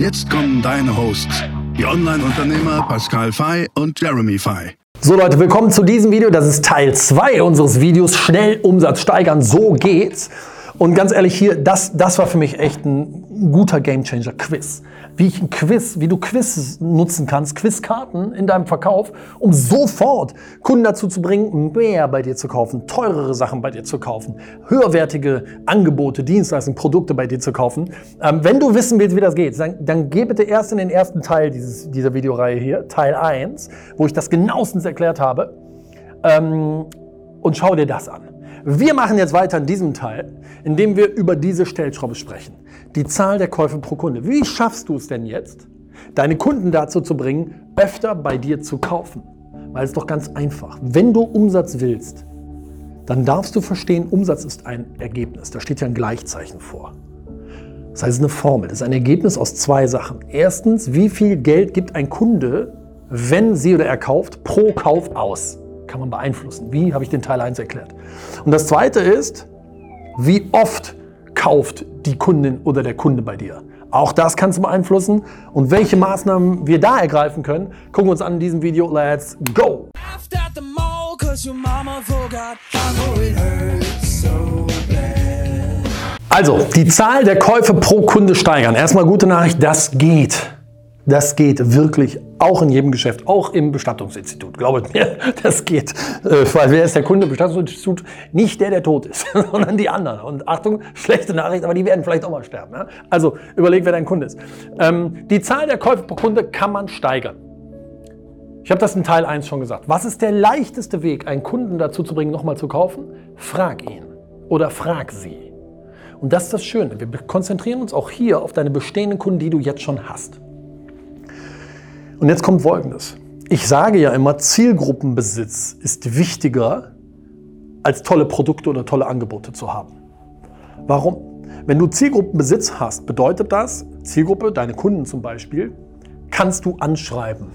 Jetzt kommen deine Hosts, die Online-Unternehmer Pascal Fay und Jeremy Fay. So Leute, willkommen zu diesem Video. Das ist Teil 2 unseres Videos Schnell Umsatz steigern. So geht's. Und ganz ehrlich hier, das, das war für mich echt ein guter Gamechanger Quiz. Wie ich ein Quiz, wie du Quiz nutzen kannst, Quizkarten in deinem Verkauf, um sofort Kunden dazu zu bringen, mehr bei dir zu kaufen, teurere Sachen bei dir zu kaufen, höherwertige Angebote, Dienstleistungen, Produkte bei dir zu kaufen. Ähm, wenn du wissen willst, wie das geht, dann, dann geh bitte erst in den ersten Teil dieses, dieser Videoreihe hier, Teil 1, wo ich das genauestens erklärt habe. Ähm, und schau dir das an. Wir machen jetzt weiter in diesem Teil, indem wir über diese Stellschraube sprechen. Die Zahl der Käufe pro Kunde. Wie schaffst du es denn jetzt, deine Kunden dazu zu bringen, öfter bei dir zu kaufen? Weil es doch ganz einfach. Wenn du Umsatz willst, dann darfst du verstehen, Umsatz ist ein Ergebnis. Da steht ja ein Gleichzeichen vor. Das heißt, es ist eine Formel. Das ist ein Ergebnis aus zwei Sachen. Erstens, wie viel Geld gibt ein Kunde, wenn sie oder er kauft, pro Kauf aus? Kann man beeinflussen. Wie habe ich den Teil 1 erklärt. Und das zweite ist, wie oft kauft die Kundin oder der Kunde bei dir. Auch das kannst du beeinflussen. Und welche Maßnahmen wir da ergreifen können, gucken wir uns an in diesem Video. Let's go! Also, die Zahl der Käufe pro Kunde steigern. Erstmal gute Nachricht, das geht. Das geht wirklich auch in jedem Geschäft, auch im Bestattungsinstitut. Glaubt mir, das geht. Äh, weil wer ist der Kunde Bestattungsinstitut? Nicht der, der tot ist, sondern die anderen. Und Achtung, schlechte Nachricht, aber die werden vielleicht auch mal sterben. Also überleg, wer dein Kunde ist. Ähm, die Zahl der Käufe pro Kunde kann man steigern. Ich habe das in Teil 1 schon gesagt. Was ist der leichteste Weg, einen Kunden dazu zu bringen, nochmal zu kaufen? Frag ihn oder frag sie. Und das ist das Schöne. Wir konzentrieren uns auch hier auf deine bestehenden Kunden, die du jetzt schon hast. Und jetzt kommt Folgendes. Ich sage ja immer, Zielgruppenbesitz ist wichtiger, als tolle Produkte oder tolle Angebote zu haben. Warum? Wenn du Zielgruppenbesitz hast, bedeutet das, Zielgruppe, deine Kunden zum Beispiel, kannst du anschreiben.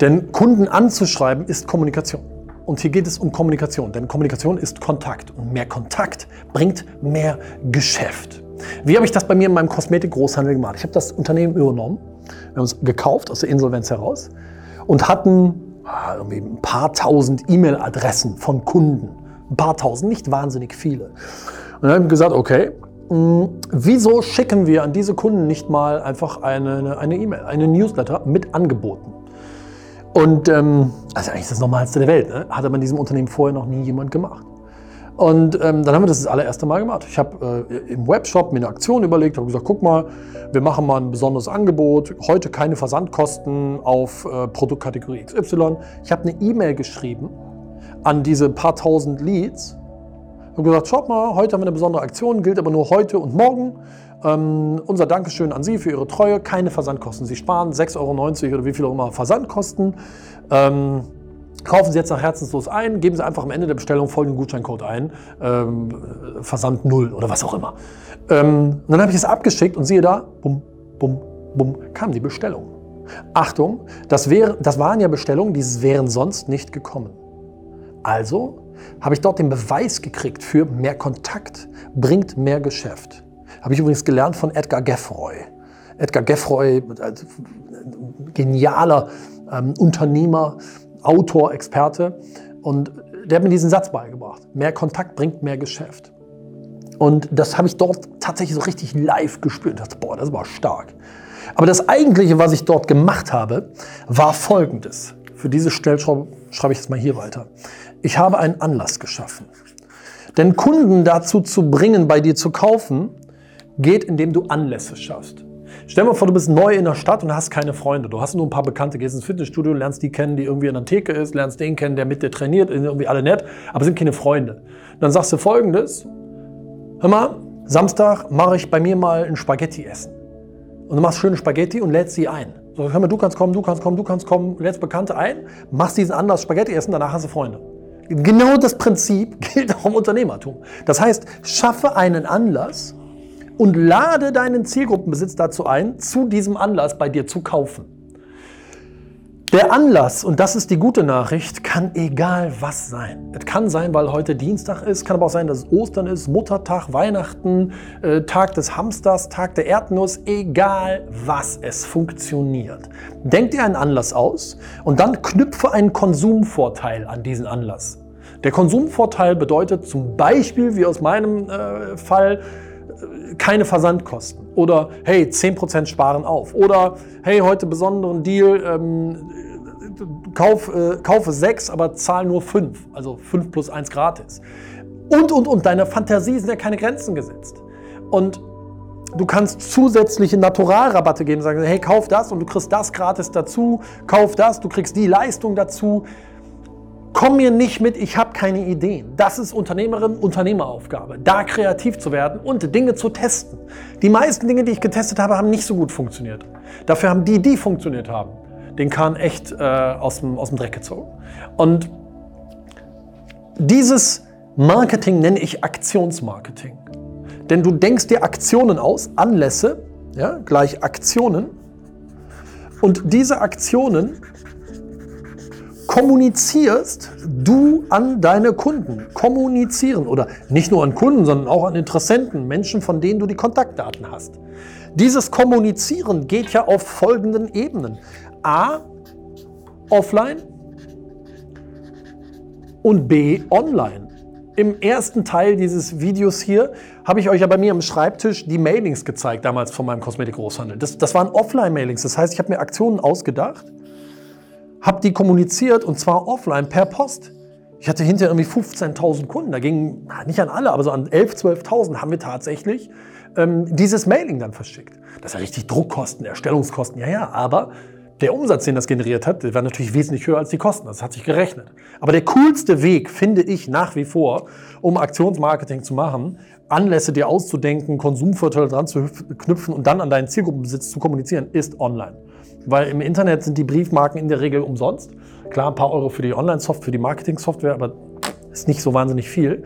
Denn Kunden anzuschreiben ist Kommunikation. Und hier geht es um Kommunikation, denn Kommunikation ist Kontakt. Und mehr Kontakt bringt mehr Geschäft. Wie habe ich das bei mir in meinem Kosmetik-Großhandel gemacht? Ich habe das Unternehmen übernommen wir haben uns gekauft aus der Insolvenz heraus und hatten ah, irgendwie ein paar tausend E-Mail-Adressen von Kunden. Ein paar tausend, nicht wahnsinnig viele. Und dann haben wir gesagt, okay, mh, hm, wieso schicken wir an diese Kunden nicht mal einfach eine E-Mail, eine, eine Newsletter mit Angeboten? Und ähm, also eigentlich das Normalste der Welt. Ne? Hat aber in diesem Unternehmen vorher noch nie jemand gemacht. Und ähm, dann haben wir das das allererste Mal gemacht. Ich habe äh, im Webshop mir eine Aktion überlegt, habe gesagt, guck mal, wir machen mal ein besonderes Angebot. Heute keine Versandkosten auf äh, Produktkategorie XY. Ich habe eine E-Mail geschrieben an diese paar tausend Leads und gesagt, schaut mal, heute haben wir eine besondere Aktion, gilt aber nur heute und morgen. Ähm, unser Dankeschön an Sie für Ihre Treue, keine Versandkosten. Sie sparen 6,90 Euro oder wie viel auch immer Versandkosten. Ähm, Kaufen Sie jetzt nach Herzenslos ein, geben Sie einfach am Ende der Bestellung folgenden Gutscheincode ein, ähm, Versand 0 oder was auch immer. Ähm, dann habe ich es abgeschickt und siehe da, bum, bum, bum, kam die Bestellung. Achtung, das, wär, das waren ja Bestellungen, die wären sonst nicht gekommen. Also habe ich dort den Beweis gekriegt für mehr Kontakt bringt mehr Geschäft. Habe ich übrigens gelernt von Edgar Geffroy. Edgar Geffroy, genialer ähm, Unternehmer, Autor, Experte. Und der hat mir diesen Satz beigebracht. Mehr Kontakt bringt mehr Geschäft. Und das habe ich dort tatsächlich so richtig live gespürt. Ich dachte, boah, das war stark. Aber das Eigentliche, was ich dort gemacht habe, war Folgendes. Für diese Stellschraube schreibe ich jetzt mal hier weiter. Ich habe einen Anlass geschaffen. Denn Kunden dazu zu bringen, bei dir zu kaufen, geht, indem du Anlässe schaffst. Stell dir mal vor, du bist neu in der Stadt und hast keine Freunde. Du hast nur ein paar Bekannte, gehst ins Fitnessstudio, lernst die kennen, die irgendwie in der Theke ist, lernst den kennen, der mit dir trainiert, irgendwie alle nett, aber sind keine Freunde. dann sagst du folgendes: Hör mal, Samstag mache ich bei mir mal ein Spaghetti essen. Und du machst schöne Spaghetti und lädst sie ein. So, hör mal, du kannst kommen, du kannst kommen, du kannst kommen, lädst Bekannte ein, machst diesen Anlass Spaghetti essen, danach hast du Freunde. Genau das Prinzip gilt auch im Unternehmertum. Das heißt, schaffe einen Anlass und lade deinen Zielgruppenbesitz dazu ein, zu diesem Anlass bei dir zu kaufen. Der Anlass, und das ist die gute Nachricht, kann egal was sein. Es kann sein, weil heute Dienstag ist, kann aber auch sein, dass es Ostern ist, Muttertag, Weihnachten, äh, Tag des Hamsters, Tag der Erdnuss, egal was, es funktioniert. Denk dir einen Anlass aus und dann knüpfe einen Konsumvorteil an diesen Anlass. Der Konsumvorteil bedeutet zum Beispiel, wie aus meinem äh, Fall, keine Versandkosten. Oder hey, 10% sparen auf. Oder hey, heute besonderen Deal, ähm, kauf, äh, kaufe 6, aber zahl nur 5. Also 5 plus 1 gratis. Und, und, und. Deine Fantasie sind ja keine Grenzen gesetzt. Und du kannst zusätzliche Naturalrabatte geben, sagen, hey, kauf das und du kriegst das gratis dazu, kauf das, du kriegst die Leistung dazu. Komm mir nicht mit, ich habe keine Ideen. Das ist Unternehmerin, Unternehmeraufgabe, da kreativ zu werden und Dinge zu testen. Die meisten Dinge, die ich getestet habe, haben nicht so gut funktioniert. Dafür haben die, die funktioniert haben, den Kahn echt äh, aus, dem, aus dem Dreck gezogen. Und dieses Marketing nenne ich Aktionsmarketing. Denn du denkst dir Aktionen aus, Anlässe, ja, gleich Aktionen. Und diese Aktionen kommunizierst du an deine Kunden. Kommunizieren oder nicht nur an Kunden, sondern auch an Interessenten, Menschen, von denen du die Kontaktdaten hast. Dieses Kommunizieren geht ja auf folgenden Ebenen. A, offline und B, online. Im ersten Teil dieses Videos hier habe ich euch ja bei mir am Schreibtisch die Mailings gezeigt, damals von meinem Kosmetikgroßhandel. Das, das waren Offline-Mailings. Das heißt, ich habe mir Aktionen ausgedacht habe die kommuniziert und zwar offline per Post. Ich hatte hinterher irgendwie 15.000 Kunden. Da ging nicht an alle, aber so an 11.000, 12.000 haben wir tatsächlich ähm, dieses Mailing dann verschickt. Das ja richtig Druckkosten, Erstellungskosten, ja, ja, aber der Umsatz, den das generiert hat, der war natürlich wesentlich höher als die Kosten. Das hat sich gerechnet. Aber der coolste Weg, finde ich nach wie vor, um Aktionsmarketing zu machen, Anlässe dir auszudenken, Konsumvorteile dran zu knüpfen und dann an deinen Zielgruppenbesitz zu kommunizieren, ist online. Weil im Internet sind die Briefmarken in der Regel umsonst. Klar, ein paar Euro für die Online-Software, für die Marketing-Software, aber ist nicht so wahnsinnig viel.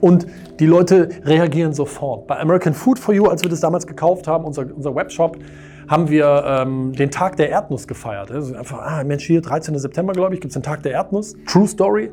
Und die Leute reagieren sofort. Bei American Food for You, als wir das damals gekauft haben, unser, unser Webshop, haben wir ähm, den Tag der Erdnuss gefeiert. Also einfach, ah Mensch, hier 13. September, glaube ich, gibt es den Tag der Erdnuss. True Story.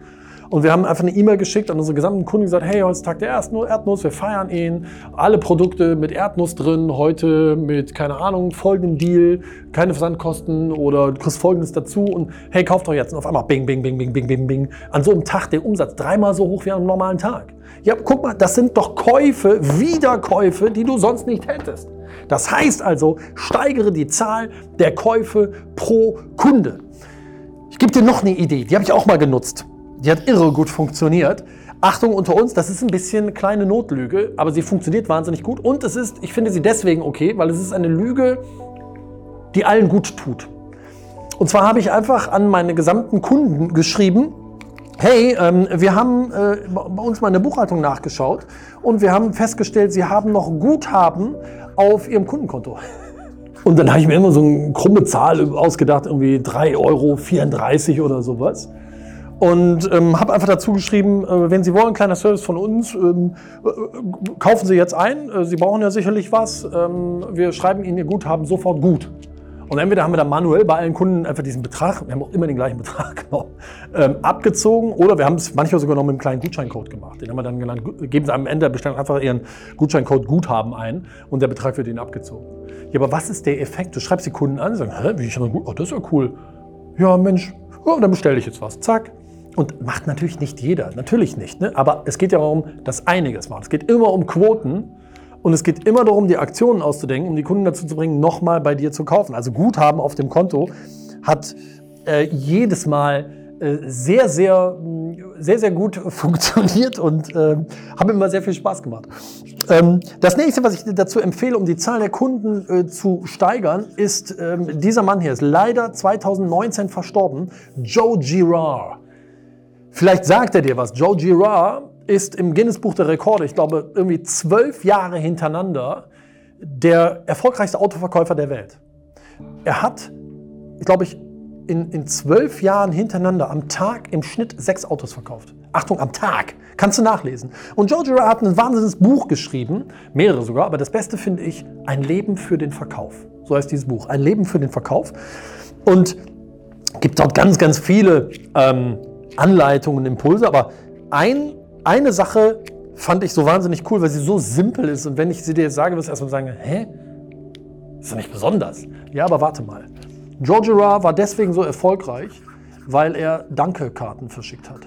Und wir haben einfach eine E-Mail geschickt an unsere gesamten Kunden gesagt, hey, heute ist Tag der Erdnuss, wir feiern ihn. Alle Produkte mit Erdnuss drin, heute mit, keine Ahnung, folgendem Deal, keine Versandkosten oder du kriegst folgendes dazu und hey, kauft doch jetzt. Und auf einmal bing, bing, bing, bing, bing, bing, bing. An so einem Tag der Umsatz dreimal so hoch wie an einem normalen Tag. Ja, guck mal, das sind doch Käufe, Wiederkäufe, die du sonst nicht hättest. Das heißt also, steigere die Zahl der Käufe pro Kunde. Ich gebe dir noch eine Idee, die habe ich auch mal genutzt. Die hat irre gut funktioniert. Achtung unter uns, das ist ein bisschen eine kleine Notlüge, aber sie funktioniert wahnsinnig gut. Und es ist, ich finde sie deswegen okay, weil es ist eine Lüge, die allen gut tut. Und zwar habe ich einfach an meine gesamten Kunden geschrieben, hey, ähm, wir haben äh, bei uns mal eine Buchhaltung nachgeschaut und wir haben festgestellt, Sie haben noch Guthaben auf Ihrem Kundenkonto. Und dann habe ich mir immer so eine krumme Zahl ausgedacht, irgendwie 3,34 Euro oder sowas. Und ähm, habe einfach dazu geschrieben, äh, wenn Sie wollen, kleiner Service von uns, ähm, äh, kaufen Sie jetzt ein. Äh, Sie brauchen ja sicherlich was. Ähm, wir schreiben Ihnen Ihr Guthaben sofort gut. Und entweder haben wir dann manuell bei allen Kunden einfach diesen Betrag, wir haben auch immer den gleichen Betrag genommen, ähm, abgezogen oder wir haben es manchmal sogar noch mit einem kleinen Gutscheincode gemacht. Den haben wir dann genannt, geben Sie am Ende Bestellung einfach Ihren Gutscheincode Guthaben ein und der Betrag wird Ihnen abgezogen. Ja, aber was ist der Effekt? Du schreibst die Kunden an, sagen, hä, wie ich habe oh, das ist ja cool. Ja, Mensch, oh, dann bestelle ich jetzt was. Zack, und macht natürlich nicht jeder, natürlich nicht. Ne? Aber es geht ja darum, dass einiges macht. Es geht immer um Quoten und es geht immer darum, die Aktionen auszudenken, um die Kunden dazu zu bringen, nochmal bei dir zu kaufen. Also Guthaben auf dem Konto hat äh, jedes Mal äh, sehr, sehr, sehr, sehr gut funktioniert und äh, haben immer sehr viel Spaß gemacht. Ähm, das nächste, was ich dazu empfehle, um die Zahl der Kunden äh, zu steigern, ist ähm, dieser Mann hier, ist leider 2019 verstorben, Joe Girard. Vielleicht sagt er dir was. Joe Girard ist im Guinness Buch der Rekorde, ich glaube, irgendwie zwölf Jahre hintereinander der erfolgreichste Autoverkäufer der Welt. Er hat, glaube ich, in, in zwölf Jahren hintereinander am Tag im Schnitt sechs Autos verkauft. Achtung, am Tag. Kannst du nachlesen. Und George Girard hat ein wahnsinniges Buch geschrieben, mehrere sogar, aber das Beste finde ich, Ein Leben für den Verkauf. So heißt dieses Buch, Ein Leben für den Verkauf. Und gibt dort ganz, ganz viele ähm, Anleitungen, Impulse, aber ein, eine Sache fand ich so wahnsinnig cool, weil sie so simpel ist. Und wenn ich sie dir jetzt sage, wirst du erstmal sagen, hä? Ist doch nicht besonders. Ja, aber warte mal. George Ra war deswegen so erfolgreich, weil er Danke-Karten verschickt hat.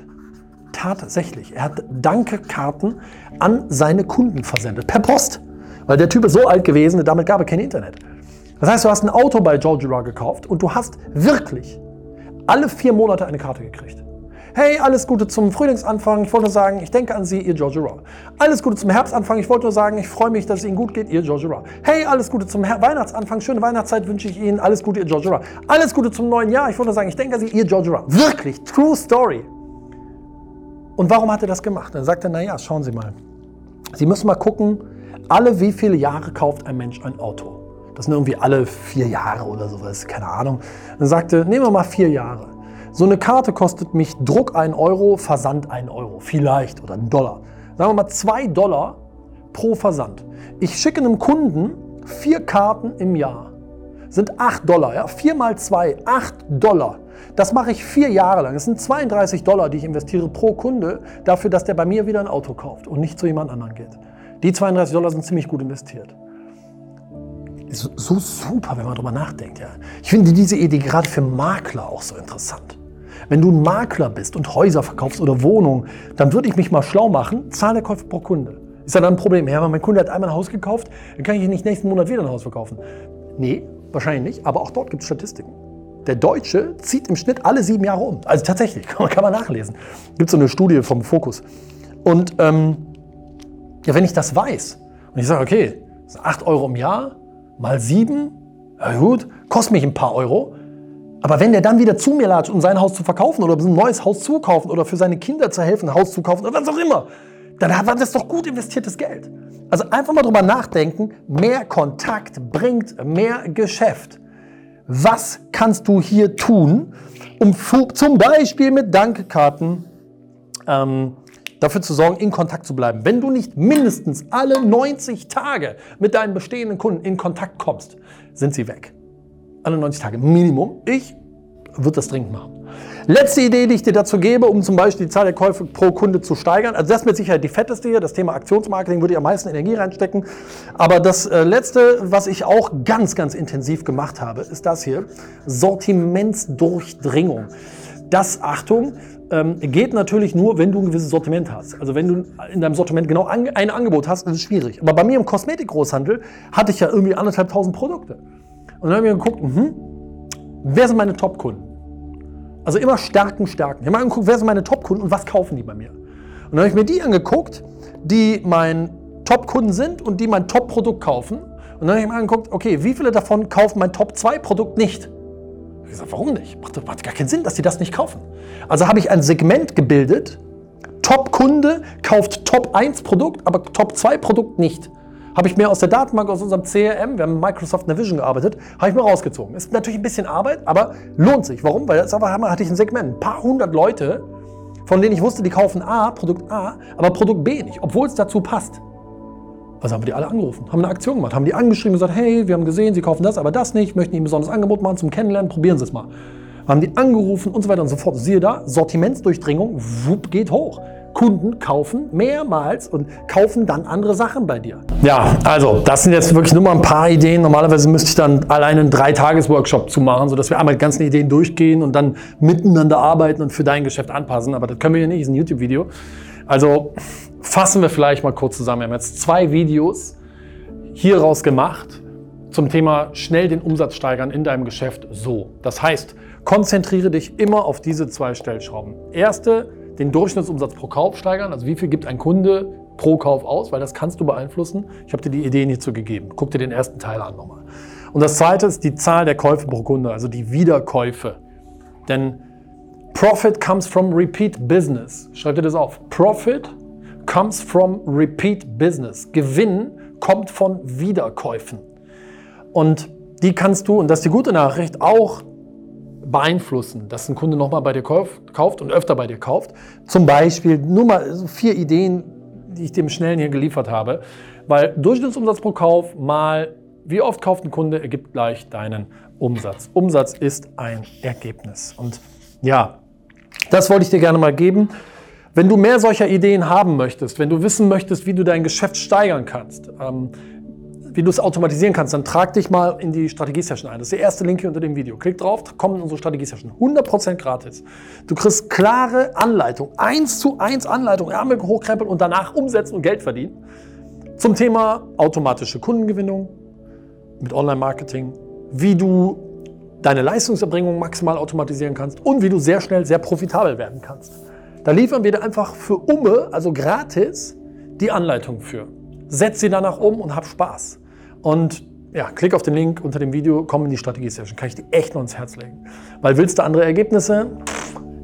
Tatsächlich. Er hat Danke-Karten an seine Kunden versendet. Per Post. Weil der Typ ist so alt gewesen, damit gab es kein Internet. Das heißt, du hast ein Auto bei George Ra gekauft und du hast wirklich alle vier Monate eine Karte gekriegt. Hey, alles Gute zum Frühlingsanfang. Ich wollte nur sagen, ich denke an Sie, Ihr George Raw. Alles Gute zum Herbstanfang. Ich wollte nur sagen, ich freue mich, dass es Ihnen gut geht, Ihr George Raw. Hey, alles Gute zum Her Weihnachtsanfang. Schöne Weihnachtszeit wünsche ich Ihnen. Alles Gute, Ihr George Raw. Alles Gute zum neuen Jahr. Ich wollte nur sagen, ich denke an Sie, Ihr George Raw. Wirklich, true story. Und warum hat er das gemacht? Dann sagt er, naja, schauen Sie mal. Sie müssen mal gucken, alle wie viele Jahre kauft ein Mensch ein Auto? Das sind irgendwie alle vier Jahre oder sowas, keine Ahnung. Dann sagte, nehmen wir mal vier Jahre. So eine Karte kostet mich Druck 1 Euro, Versand 1 Euro, vielleicht oder ein Dollar. Sagen wir mal 2 Dollar pro Versand. Ich schicke einem Kunden vier Karten im Jahr. Sind 8 Dollar, ja? 4 mal 2, 8 Dollar. Das mache ich vier Jahre lang. Das sind 32 Dollar, die ich investiere pro Kunde, dafür, dass der bei mir wieder ein Auto kauft und nicht zu jemand anderem geht. Die 32 Dollar sind ziemlich gut investiert. Ist so super, wenn man darüber nachdenkt. Ja. Ich finde diese Idee gerade für Makler auch so interessant. Wenn du ein Makler bist und Häuser verkaufst oder Wohnungen, dann würde ich mich mal schlau machen, Zahl der Käufe pro Kunde. Ist ja dann ein Problem. Ja, mein Kunde hat einmal ein Haus gekauft, dann kann ich nicht nächsten Monat wieder ein Haus verkaufen. Nee, wahrscheinlich nicht, aber auch dort gibt es Statistiken. Der Deutsche zieht im Schnitt alle sieben Jahre um. Also tatsächlich, kann man nachlesen. Gibt so eine Studie vom Fokus. Und ähm, ja, wenn ich das weiß und ich sage, okay, das sind 8 Euro im Jahr mal sieben, ja gut, kostet mich ein paar Euro, aber wenn der dann wieder zu mir latscht, um sein Haus zu verkaufen oder ein neues Haus zu kaufen oder für seine Kinder zu helfen, ein Haus zu kaufen oder was auch immer, dann war das doch gut investiertes Geld. Also einfach mal drüber nachdenken, mehr Kontakt bringt mehr Geschäft. Was kannst du hier tun, um zum Beispiel mit Dankekarten ähm, dafür zu sorgen, in Kontakt zu bleiben? Wenn du nicht mindestens alle 90 Tage mit deinen bestehenden Kunden in Kontakt kommst, sind sie weg alle 90 Tage. Minimum. Ich würde das dringend machen. Letzte Idee, die ich dir dazu gebe, um zum Beispiel die Zahl der Käufe pro Kunde zu steigern. Also das ist mit Sicherheit die fetteste hier. Das Thema Aktionsmarketing würde ich am meisten Energie reinstecken. Aber das äh, letzte, was ich auch ganz, ganz intensiv gemacht habe, ist das hier. Sortimentsdurchdringung. Das, Achtung, ähm, geht natürlich nur, wenn du ein gewisses Sortiment hast. Also wenn du in deinem Sortiment genau ein Angebot hast, ist es schwierig. Aber bei mir im Kosmetikgroßhandel hatte ich ja irgendwie anderthalbtausend Produkte. Und dann habe ich mir geguckt, mh, wer sind meine Top-Kunden? Also immer stärken, stärken. Ich habe mir angeguckt, wer sind meine Top-Kunden und was kaufen die bei mir? Und dann habe ich mir die angeguckt, die mein Top-Kunden sind und die mein Top-Produkt kaufen. Und dann habe ich mir angeguckt, okay, wie viele davon kaufen mein Top-2-Produkt nicht? Ich gesagt, warum nicht? Macht, macht gar keinen Sinn, dass die das nicht kaufen. Also habe ich ein Segment gebildet, Top-Kunde kauft Top-1-Produkt, aber Top-2-Produkt nicht habe ich mir aus der Datenbank, aus unserem CRM, wir haben mit Microsoft Navision gearbeitet, habe ich mir rausgezogen. Ist natürlich ein bisschen Arbeit, aber lohnt sich. Warum? Weil jetzt aber hatte ich ein Segment, ein paar hundert Leute, von denen ich wusste, die kaufen A, Produkt A, aber Produkt B nicht, obwohl es dazu passt. Also haben wir die alle angerufen, haben eine Aktion gemacht, haben die angeschrieben und gesagt, hey, wir haben gesehen, Sie kaufen das, aber das nicht, möchten Ihnen ein besonderes Angebot machen zum Kennenlernen, probieren Sie es mal. Haben die angerufen und so weiter und so fort. Siehe da, Sortimentsdurchdringung, wupp, geht hoch. Kunden kaufen mehrmals und kaufen dann andere Sachen bei dir. Ja, also das sind jetzt wirklich nur mal ein paar Ideen. Normalerweise müsste ich dann alleine einen Drei-Tages-Workshop zu machen, sodass wir einmal die ganzen Ideen durchgehen und dann miteinander arbeiten und für dein Geschäft anpassen. Aber das können wir hier nicht, ist ein YouTube-Video. Also fassen wir vielleicht mal kurz zusammen. Wir haben jetzt zwei Videos hieraus gemacht zum Thema schnell den Umsatz steigern in deinem Geschäft so. Das heißt, konzentriere dich immer auf diese zwei Stellschrauben. Erste, den Durchschnittsumsatz pro Kauf steigern. Also wie viel gibt ein Kunde pro Kauf aus, weil das kannst du beeinflussen. Ich habe dir die Ideen hierzu gegeben. Guck dir den ersten Teil an nochmal. Und das zweite ist die Zahl der Käufe pro Kunde, also die Wiederkäufe. Denn Profit comes from repeat business. Schreib dir das auf. Profit comes from repeat business. Gewinn kommt von Wiederkäufen. Und die kannst du, und das ist die gute Nachricht, auch beeinflussen, dass ein Kunde nochmal bei dir kauft und öfter bei dir kauft. Zum Beispiel nur mal so vier Ideen, die ich dem Schnellen hier geliefert habe. Weil Durchschnittsumsatz pro Kauf mal wie oft kauft ein Kunde, ergibt gleich deinen Umsatz. Umsatz ist ein Ergebnis. Und ja, das wollte ich dir gerne mal geben. Wenn du mehr solcher Ideen haben möchtest, wenn du wissen möchtest, wie du dein Geschäft steigern kannst, ähm, wie du es automatisieren kannst, dann trag dich mal in die Strategie-Session ein. Das ist der erste Link hier unter dem Video. Klick drauf, komm in unsere Strategie-Session. 100% gratis. Du kriegst klare Anleitung, eins zu eins Anleitung, Ärmel hochkrempeln und danach umsetzen und Geld verdienen. Zum Thema automatische Kundengewinnung mit Online-Marketing, wie du deine Leistungserbringung maximal automatisieren kannst und wie du sehr schnell sehr profitabel werden kannst. Da liefern wir dir einfach für Umme, also gratis, die Anleitung für. Setz sie danach um und hab Spaß. Und ja, klick auf den Link unter dem Video, komm in die Strategie-Session. Kann ich dir echt nur ins Herz legen. Weil willst du andere Ergebnisse,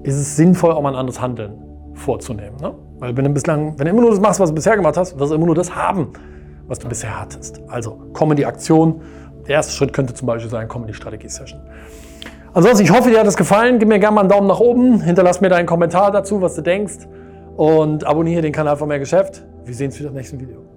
ist es sinnvoll, auch mal ein anderes Handeln vorzunehmen. Ne? Weil wenn du bislang, wenn du immer nur das machst, was du bisher gemacht hast, wirst du immer nur das haben, was du bisher hattest. Also komm in die Aktion. Der erste Schritt könnte zum Beispiel sein, komm in die Strategie-Session. Ansonsten, ich hoffe, dir hat es gefallen. Gib mir gerne mal einen Daumen nach oben. Hinterlass mir deinen Kommentar dazu, was du denkst. Und abonniere den Kanal von Mehr Geschäft. Wir sehen uns wieder im nächsten Video.